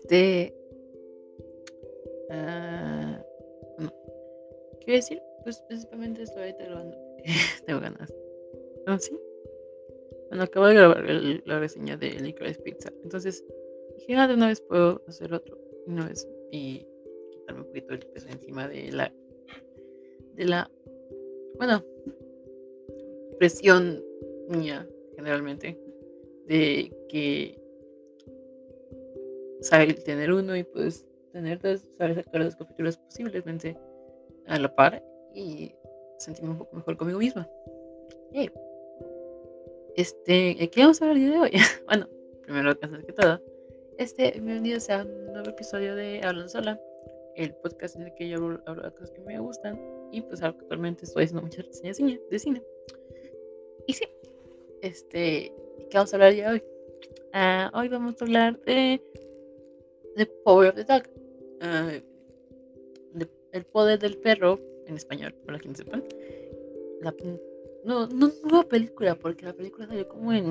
Este. Uh, bueno, ¿Qué decir? Pues principalmente estoy ahorita grabando. Tengo ganas. ¿No? ¿Sí? Bueno, acabo de grabar la reseña de Licorice Pizza. Entonces dije, ah, de una vez puedo hacer otro. Una vez. Y quitarme un poquito el peso encima de la. De la. Bueno. Presión mía, generalmente. De que saber tener uno y pues tener dos, saber sacar dos capítulos posiblemente a la par y sentirme un poco mejor conmigo misma. Este, ¿qué vamos a ver el día de hoy? bueno, primero antes que todo, este, bienvenidos a un nuevo episodio de Hablando Sola, el podcast en el que yo hablo, de cosas que me gustan y pues actualmente estoy haciendo muchas reseñas de cine. Y sí, este, ¿qué vamos a hablar el día de hoy? Uh, hoy vamos a hablar de The Power of the Dog. El poder del perro, en español, para quienes sepan. La, no, no nueva película, porque la película salió como en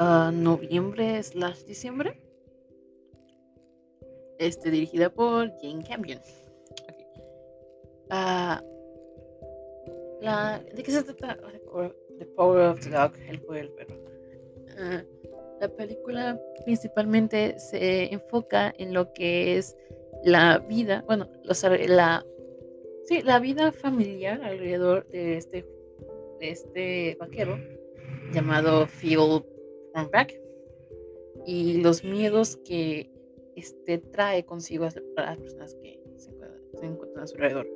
uh, noviembre slash diciembre. Este, dirigida por Jane Campion. Okay. La, ¿De qué se trata? The Power of the Dog, el poder del perro. La película principalmente se enfoca en lo que es la vida, bueno, la, sí, la vida familiar alrededor de este, de este vaquero llamado Phil Hornback y los miedos que este trae consigo a las personas que se, encuentran a su alrededor.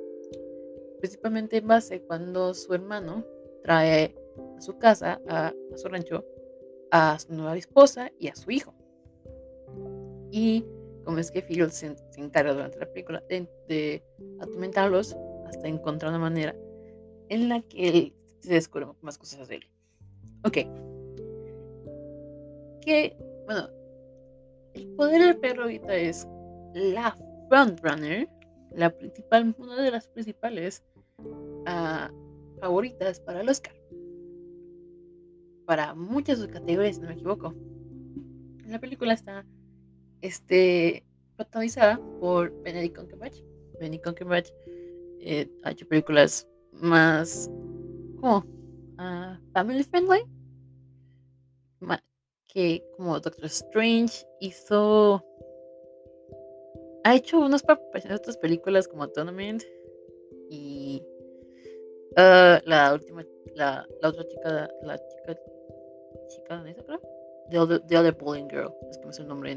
Principalmente en base cuando su hermano trae a su casa, a su rancho, a su nueva esposa y a su hijo. Y como es que Phil se, encarga durante la película de, atormentarlos hasta encontrar una manera en la que él se descubre más cosas de él. Ok. Que, bueno, el poder del perro ahorita es la frontrunner, la principal, una de las principales uh, favoritas para el Oscar para muchas de categorías, no me equivoco. La película está este, protagonizada por Benedict Cumberbatch. Benedict Cumberbatch eh, ha hecho películas más como uh, family friendly que como Doctor Strange hizo ha hecho unas otras películas como Tournament y uh, la última la, la otra chica la chica chica danesa, creo. The Other, The Other Bowling Girl, es que me sé el nombre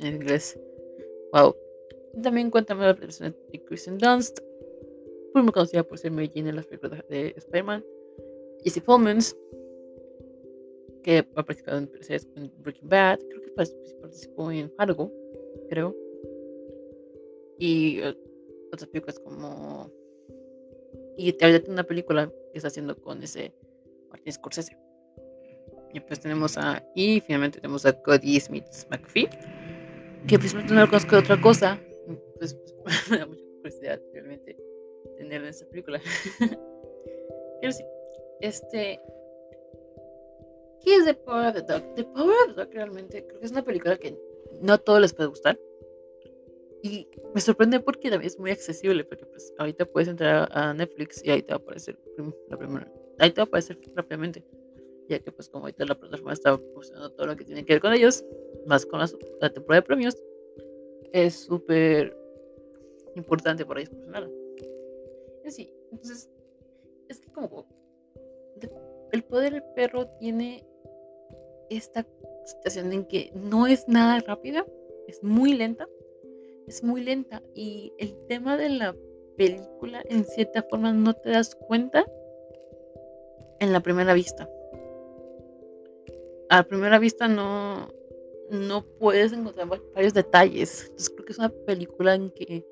en, inglés. Wow. También cuéntame la persona de Kristen Dunst, muy conocida por ser Mary Jane en las películas de Spider-Man. Jesse Pullmans, que ha participado en, en Breaking Bad, creo que participó en Fargo, creo. Y uh, otras películas como. Y ahorita tiene una película que está haciendo con ese Martin Scorsese. Y pues tenemos a. Y finalmente tenemos a Cody Smith McPhee. Que principalmente no lo conozco de otra cosa. Pues, pues me da mucha curiosidad realmente tener en esta película. Pero sí. Este. ¿Qué es The Power of the Dog? The Power of the Dog realmente creo que es una película que no a todos les puede gustar. Y me sorprende porque también es muy accesible, porque pues ahorita puedes entrar a Netflix y ahí te va a aparecer la primera, ahí te va a aparecer rápidamente ya que pues como ahorita la plataforma está proporcionando todo lo que tiene que ver con ellos, más con la, temporada de premios, es súper importante para ellos nada Sí, entonces, es que como el poder del perro tiene esta situación en que no es nada rápida, es muy lenta, es muy lenta y el tema de la película en cierta forma no te das cuenta en la primera vista a primera vista no, no puedes encontrar varios detalles. Entonces creo que es una película en que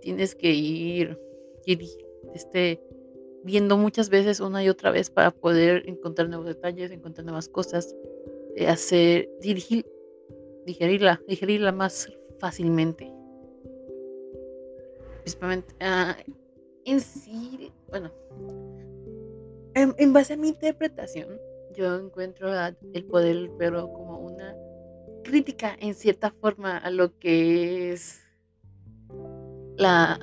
tienes que ir, este, viendo muchas veces una y otra vez para poder encontrar nuevos detalles, encontrar nuevas cosas, de hacer, dirigir, digerirla, digerirla más fácilmente. Principalmente, ah, en sí, bueno, en base a mi interpretación, yo encuentro el poder del como una crítica en cierta forma a lo que es la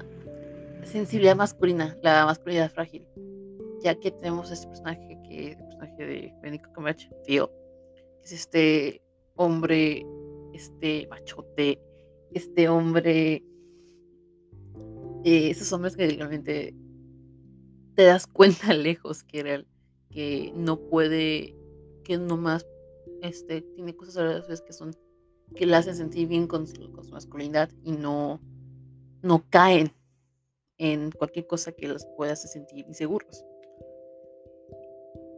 sensibilidad masculina, la masculinidad frágil, ya que tenemos este personaje que es el personaje de Benito Camacho, Tío, que es este hombre, este machote, este hombre, eh, esos hombres que realmente te das cuenta lejos que que no puede, que nomás este, tiene cosas a veces que son que le hacen sentir bien con su, con su masculinidad y no, no caen en cualquier cosa que los pueda hacer sentir inseguros.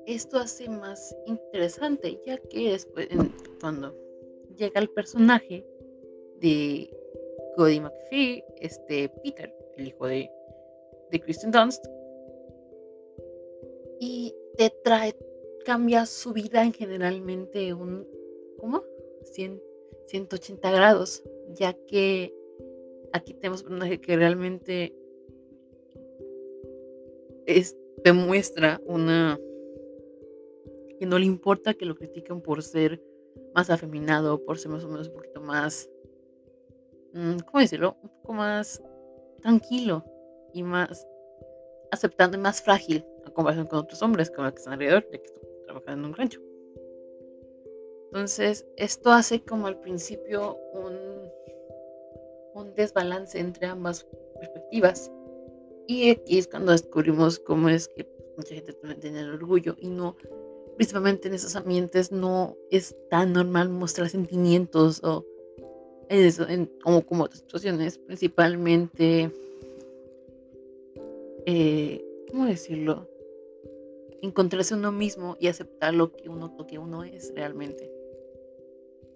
Esto hace más interesante, ya que después, cuando llega el personaje de Cody McPhee, este Peter, el hijo de, de Kristen Dunst, y te trae, cambia su vida en generalmente un, ¿cómo? 100, 180 grados, ya que aquí tenemos un personaje que realmente es, demuestra una que no le importa que lo critiquen por ser más afeminado, por ser más o menos un poquito más, mm, ¿cómo decirlo? Un poco más tranquilo y más aceptando y más frágil a comparación con otros hombres como los que están alrededor, de que están trabajando en un rancho. Entonces, esto hace como al principio un, un desbalance entre ambas perspectivas. Y aquí es cuando descubrimos cómo es que mucha gente tiene el orgullo y no, principalmente en esos ambientes, no es tan normal mostrar sentimientos o en eso, en, como, como otras situaciones, principalmente, eh, ¿cómo decirlo? Encontrarse uno mismo y aceptar lo que uno, lo que uno es realmente.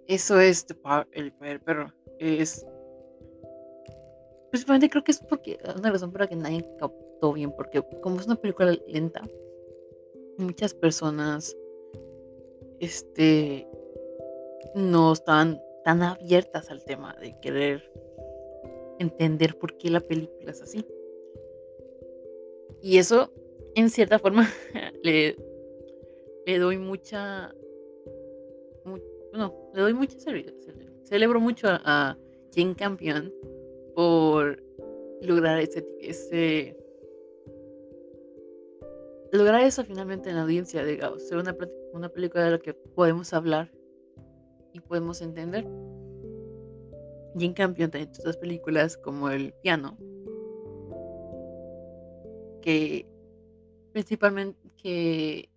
Eso es el perro. Es Principalmente creo que es porque una razón para que nadie captó bien, porque como es una película lenta, muchas personas este no están tan abiertas al tema de querer entender por qué la película es así. Y eso, en cierta forma, le, le doy mucha. no, le doy mucha Celebro mucho a, a Jane Campion por lograr ese, ese lograr eso finalmente en la audiencia, digamos, ser una, una película de la que podemos hablar y podemos entender. Y en cambio, hay otras películas como El Piano, que principalmente que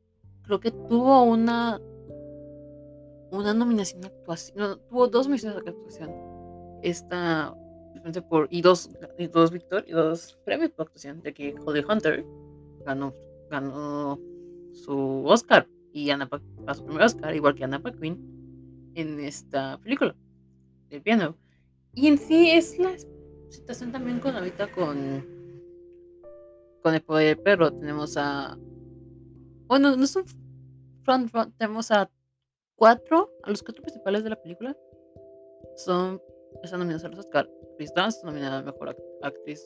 creo que tuvo una una nominación de actuación, tuvo dos nominaciones de actuación. Esta por, y dos, y dos victor, y dos premios por actuación, de que Holly Hunter ganó, ganó su Oscar y Anna a su primer Oscar, igual que Anna Paquin en esta película, El piano. Y en sí es la situación también con ahorita con con el poder del perro. Tenemos a bueno, no es un front, front tenemos a cuatro, a los cuatro principales de la película. Son están nominados a los Oscar. Chris Dance nominada a Mejor Actriz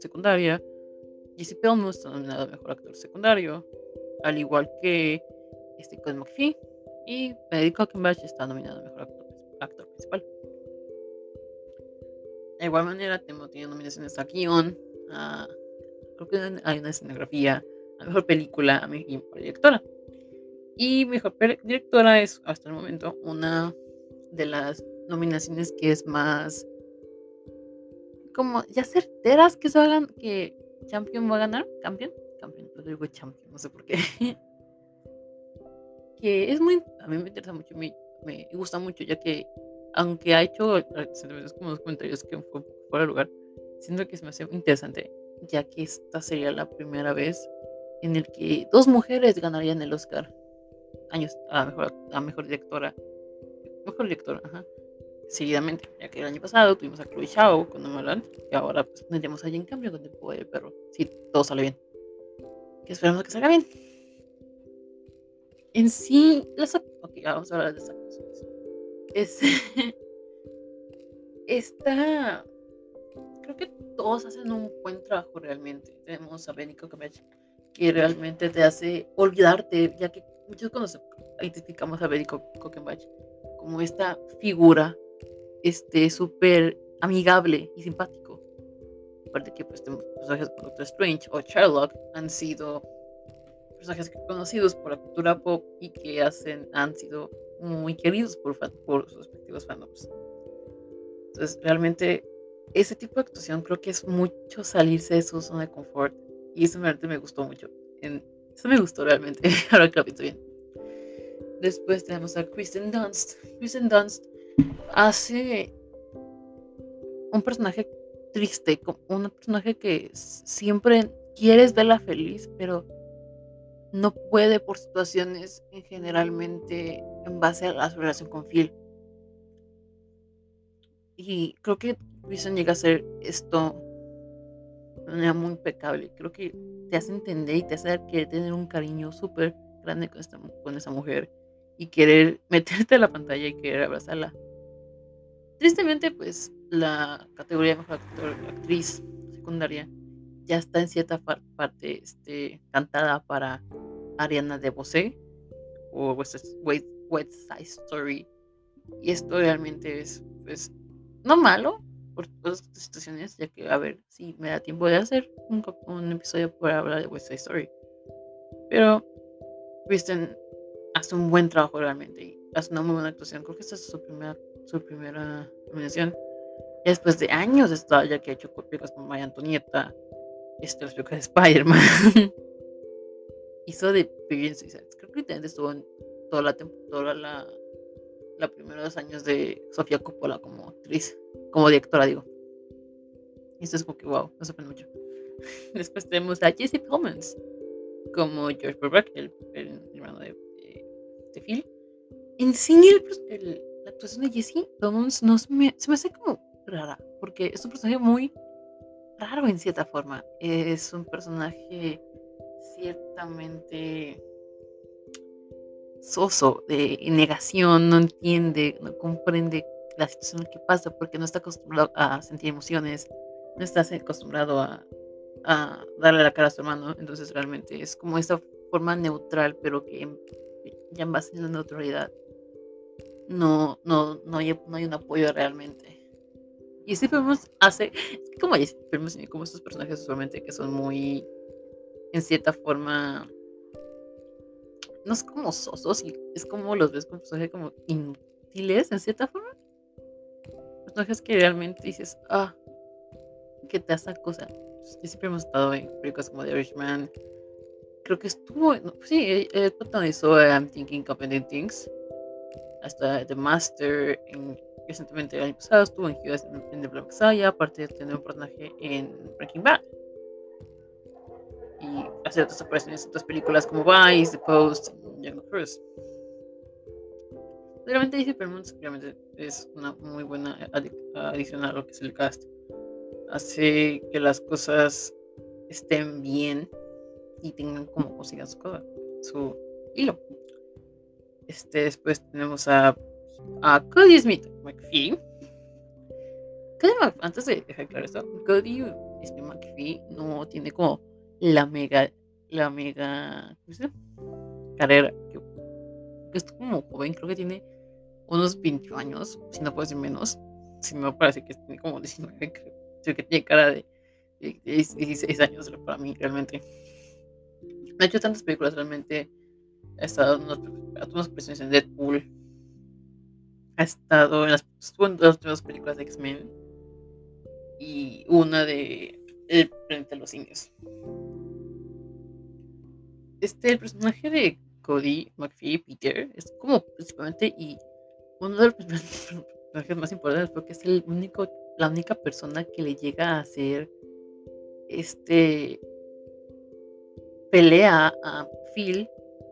Secundaria. Jesse Pelmus está nominada a Mejor Actor Secundario. Al igual que este Cody McPhee. Y Benedict Cumberbatch está nominado a Mejor Actor, Principal. De igual manera, tenemos tiene nominaciones a guion, a, creo que hay una escenografía, a mejor película, a mejor directora. Y mejor directora es hasta el momento una de las nominaciones que es más como ya certeras que se hagan que Champion va a ganar, Campion, Campion, pero digo Champion, no sé por qué. que es muy, a mí me interesa mucho, me, me gusta mucho, ya que aunque ha hecho como los comentarios que fue fuera de lugar, siento que es demasiado interesante, ya que esta sería la primera vez en el que dos mujeres ganarían el Oscar años a mejor, a mejor directora, mejor directora, ajá seguidamente, ya que el año pasado tuvimos a Chloe Shao con Nomadland y ahora pues tendremos a en Cambio con el poder del perro, si todo sale bien. Que esperamos que salga bien. En sí, las ok, vamos a hablar de las actuaciones. Es, esta, creo que todos hacen un buen trabajo realmente. Tenemos a Benny Cumberbatch que realmente te hace olvidarte, ya que muchos cuando identificamos a Benny Cumberbatch como esta figura este súper amigable y simpático. Aparte que pues personajes como Doctor Strange o Sherlock han sido personajes conocidos por la cultura pop y que hacen, han sido muy queridos por, por sus respectivos fandoms. Entonces, realmente, ese tipo de actuación creo que es mucho salirse de su zona de confort. Y eso realmente me gustó mucho. eso me gustó realmente, ahora que lo pienso bien. Después tenemos a Kristen Dunst. Kristen Dunst hace un personaje triste, un personaje que siempre quieres verla feliz, pero no puede por situaciones en generalmente en base a su relación con Phil. Y creo que Kristen llega a hacer esto de manera muy impecable. Creo que te hace entender y te hace querer tener un cariño súper grande con, esta, con esa mujer y querer meterte a la pantalla y querer abrazarla. Tristemente, pues la categoría de mejor actor, actriz secundaria ya está en cierta parte este, cantada para Ariana DeBose o West, Side Story. Y esto realmente es, pues, no malo por todas estas situaciones, ya que, a ver, si me da tiempo de hacer un, episodio para hablar de West Side Story. Pero Kristen hace un buen trabajo realmente y hace una muy buena actuación. Creo que esta es su primera, su primera nominación. después de años de estar ya que ha hecho películas como Maya Antonieta, este, las películas de Spider-Man. Hizo de Virgin Suicides. Creo que literalmente estuvo en toda la temporada, la, la primeros dos años de Sofía Coppola como actriz, como directora, digo. Y esto es como que, wow, me sorprende mucho. Después tenemos a Jesse Plemons como George Burbank, el, hermano de, de, Phil. En sí, el, la actuación de Jesse Plemons no se me, se me hace como rara, porque es un personaje muy raro en cierta forma. Es un personaje ciertamente soso, de negación, no entiende, no comprende la situación que pasa porque no está acostumbrado a sentir emociones, no está acostumbrado a, a darle la cara a su hermano, entonces realmente es como esa forma neutral, pero que ya en base en la neutralidad no, no, no, hay, no hay un apoyo realmente. Y si vemos hace, es que como vemos como estos personajes usualmente que son muy, en cierta forma, no es como sosos, es como los ves como personajes como inútiles, en cierta forma. Personajes que realmente dices, ah, que te hace cosa. Pues, siempre hemos estado en películas como The Irishman. Creo que estuvo, sí, él protagonizó I'm Thinking Competent Things. Hasta The Master en recientemente el año pasado estuvo en Judas en The Black Messiah, aparte de tener un personaje en Breaking Bad. Y hace otras apariciones en otras películas como Vice, The Post, Jungle Cruise. Realmente dice Permont realmente es una muy buena adición a lo que es el cast. Hace que las cosas estén bien y tengan como consigan su, su hilo. Este, después tenemos a a Cody Smith McPhee. antes de dejar claro esto, Cody Smith McPhee no tiene como la mega, la mega, carrera. Que, es como joven, creo que tiene unos 20 años, si no puede ser menos. Si no, parece que tiene como 19, creo. que tiene cara de, 16 años para mí, realmente. Ha hecho tantas películas, realmente. Ha estado en unas, unas presiones en Deadpool, ha estado en las, dos últimas películas de X-Men y una de El planeta de los simios. Este, el personaje de Cody McPhee, Peter, es como principalmente y uno de los personajes más importantes porque es el único, la única persona que le llega a hacer este pelea a Phil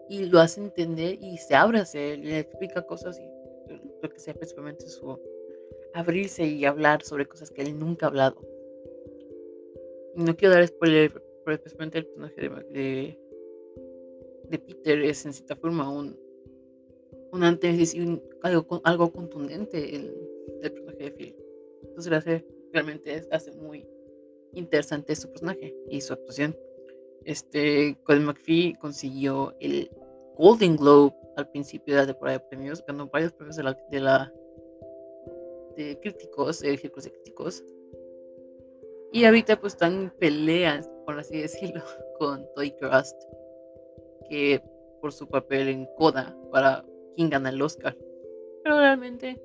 y lo hace entender y se abre hacia él, le explica cosas y que sea principalmente su abrirse y hablar sobre cosas que él nunca ha hablado. No quiero dar spoiler, pero especialmente el personaje de, de, Peter es en cierta forma un, un antes y algo, algo contundente el, del personaje de Phil. Entonces realmente hace muy interesante su personaje y su actuación. Este, Colin McPhee consiguió el Golden Globe al principio de la temporada de premios, ganó varios premios de la, de la de críticos, de círculos de críticos. Y ahorita pues están en peleas, por así decirlo, con Toy Crust, que por su papel en Coda para quien gana el Oscar. Pero realmente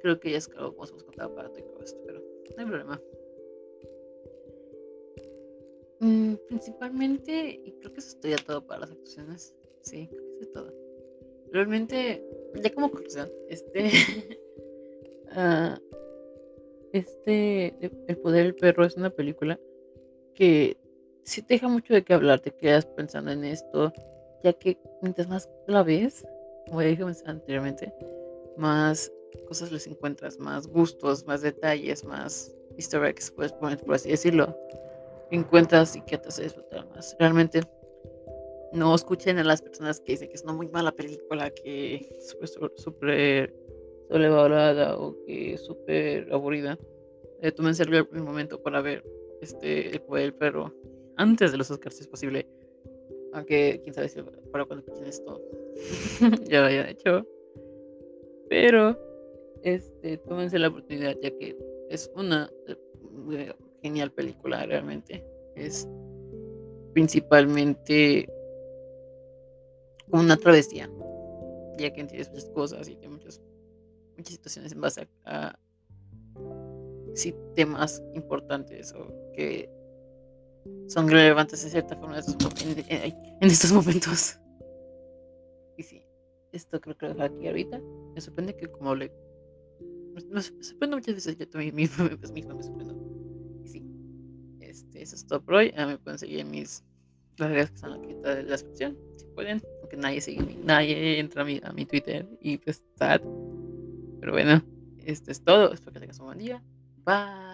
creo que ya es claro cómo se contar para Toy Crust, pero no hay problema. Mm, principalmente, y creo que eso es ya todo para las actuaciones. Sí, creo que es todo. Realmente, ya como conclusión, este. uh, este. El poder del perro es una película que sí te deja mucho de qué hablar, te quedas pensando en esto, ya que mientras más la ves, como dije anteriormente, más cosas les encuentras, más gustos, más detalles, más easter eggs, pues, por así decirlo encuentras y que te hace disfrutar más. Realmente no escuchen a las personas que dicen que es una muy mala película, que es súper sobrevalorada o que es súper aburrida. Eh, el momento para ver este el del perro antes de los Oscars si es posible. Aunque quién sabe si para cuando escuchen esto ya lo hayan hecho. Pero este tómense la oportunidad ya que es una eh, genial película realmente. Es principalmente una travesía, ya que entiendes muchas cosas y muchas, muchas situaciones en base a, temas importantes o que son relevantes en cierta forma en, estos momentos. Y sí, esto creo que lo dejo aquí ahorita. Me sorprende que como hablé. Me, sorprende muchas veces, yo también mismo, mismo me sorprendo. Este, eso es todo por hoy. me pueden seguir en mis redes que están aquí en la descripción. Si pueden, nadie sigue, nadie entra a mi, a mi Twitter y pues sad. Pero bueno, esto es todo. Espero que tengas un buen día. Bye.